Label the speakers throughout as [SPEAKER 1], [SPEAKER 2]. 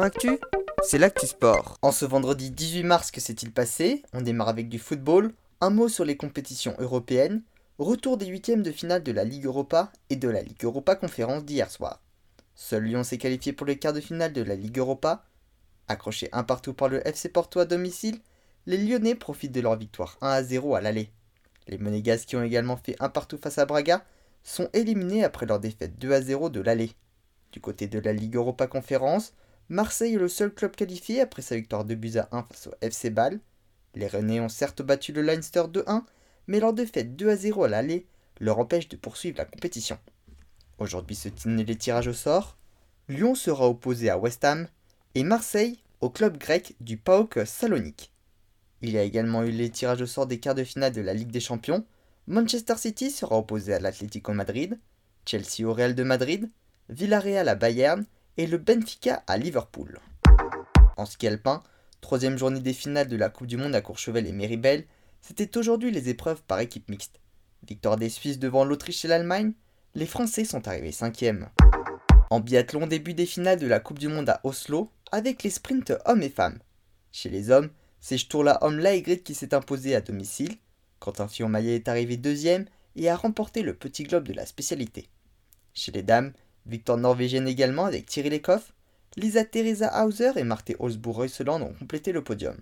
[SPEAKER 1] Actu, c'est l'actu sport. En ce vendredi 18 mars, que s'est-il passé? On démarre avec du football, un mot sur les compétitions européennes, retour des huitièmes de finale de la Ligue Europa et de la Ligue Europa Conférence d'hier soir. Seul Lyon s'est qualifié pour les quarts de finale de la Ligue Europa. Accroché un partout par le FC Porto à domicile, les Lyonnais profitent de leur victoire 1 à 0 à l'aller. Les Monégasques qui ont également fait un partout face à Braga sont éliminés après leur défaite 2 à 0 de l'aller. Du côté de la Ligue Europa Conférence, Marseille est le seul club qualifié après sa victoire de buts à 1 face au FC Bâle. Les Rennais ont certes battu le Leinster 2-1, mais leur défaite 2 à 0 à l'aller leur empêche de poursuivre la compétition. Aujourd'hui se tiennent les tirages au sort. Lyon sera opposé à West Ham et Marseille au club grec du PAOK Salonique. Il y a également eu les tirages au sort des quarts de finale de la Ligue des Champions. Manchester City sera opposé à l'Atlético Madrid, Chelsea au Real de Madrid, Villarreal à Bayern et le Benfica à Liverpool. En ski alpin, troisième journée des finales de la Coupe du Monde à Courchevel et Méribel, c'était aujourd'hui les épreuves par équipe mixte. Victoire des Suisses devant l'Autriche et l'Allemagne, les Français sont arrivés cinquième. En biathlon, début des finales de la Coupe du Monde à Oslo, avec les sprints hommes et femmes. Chez les hommes, c'est Sturla Homme Laegrid qui s'est imposé à domicile. Quentin Fillon-Maillet est arrivé deuxième et a remporté le petit globe de la spécialité. Chez les dames, victoire norvégienne également avec Thierry Lecoff, Lisa Teresa Hauser et Marthe Holzbourg-Reuseland ont complété le podium.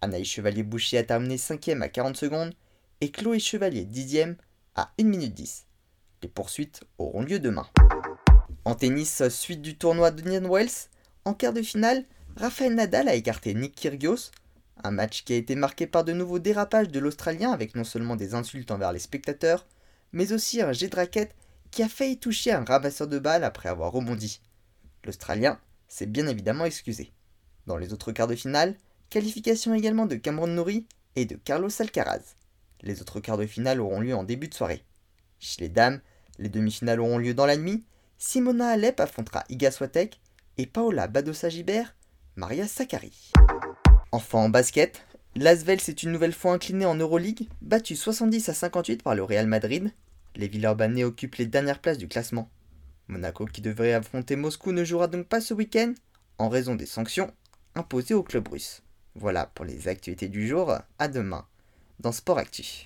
[SPEAKER 1] Anaïs Chevalier-Boucher a terminé 5 à 40 secondes et Chloé Chevalier 10 à 1 minute 10. Les poursuites auront lieu demain. En tennis, suite du tournoi d'Union Wells, en quart de finale, Rafael Nadal a écarté Nick Kyrgios un match qui a été marqué par de nouveaux dérapages de l'Australien avec non seulement des insultes envers les spectateurs, mais aussi un jet de raquette qui a failli toucher un ramasseur de balles après avoir rebondi. L'Australien s'est bien évidemment excusé. Dans les autres quarts de finale, qualification également de Cameron Nouri et de Carlos Alcaraz. Les autres quarts de finale auront lieu en début de soirée. Chez les dames, les demi-finales auront lieu dans la nuit. Simona Alep affrontera Iga Swiatek et Paola Badosa-Gibert, Maria Sakkari. Enfin en basket, l'Asvel s'est une nouvelle fois incliné en Euroleague, battu 70 à 58 par le Real Madrid. Les Villeurbanais occupent les dernières places du classement. Monaco, qui devrait affronter Moscou, ne jouera donc pas ce week-end en raison des sanctions imposées au club russe. Voilà pour les actualités du jour. À demain dans Sport Actif.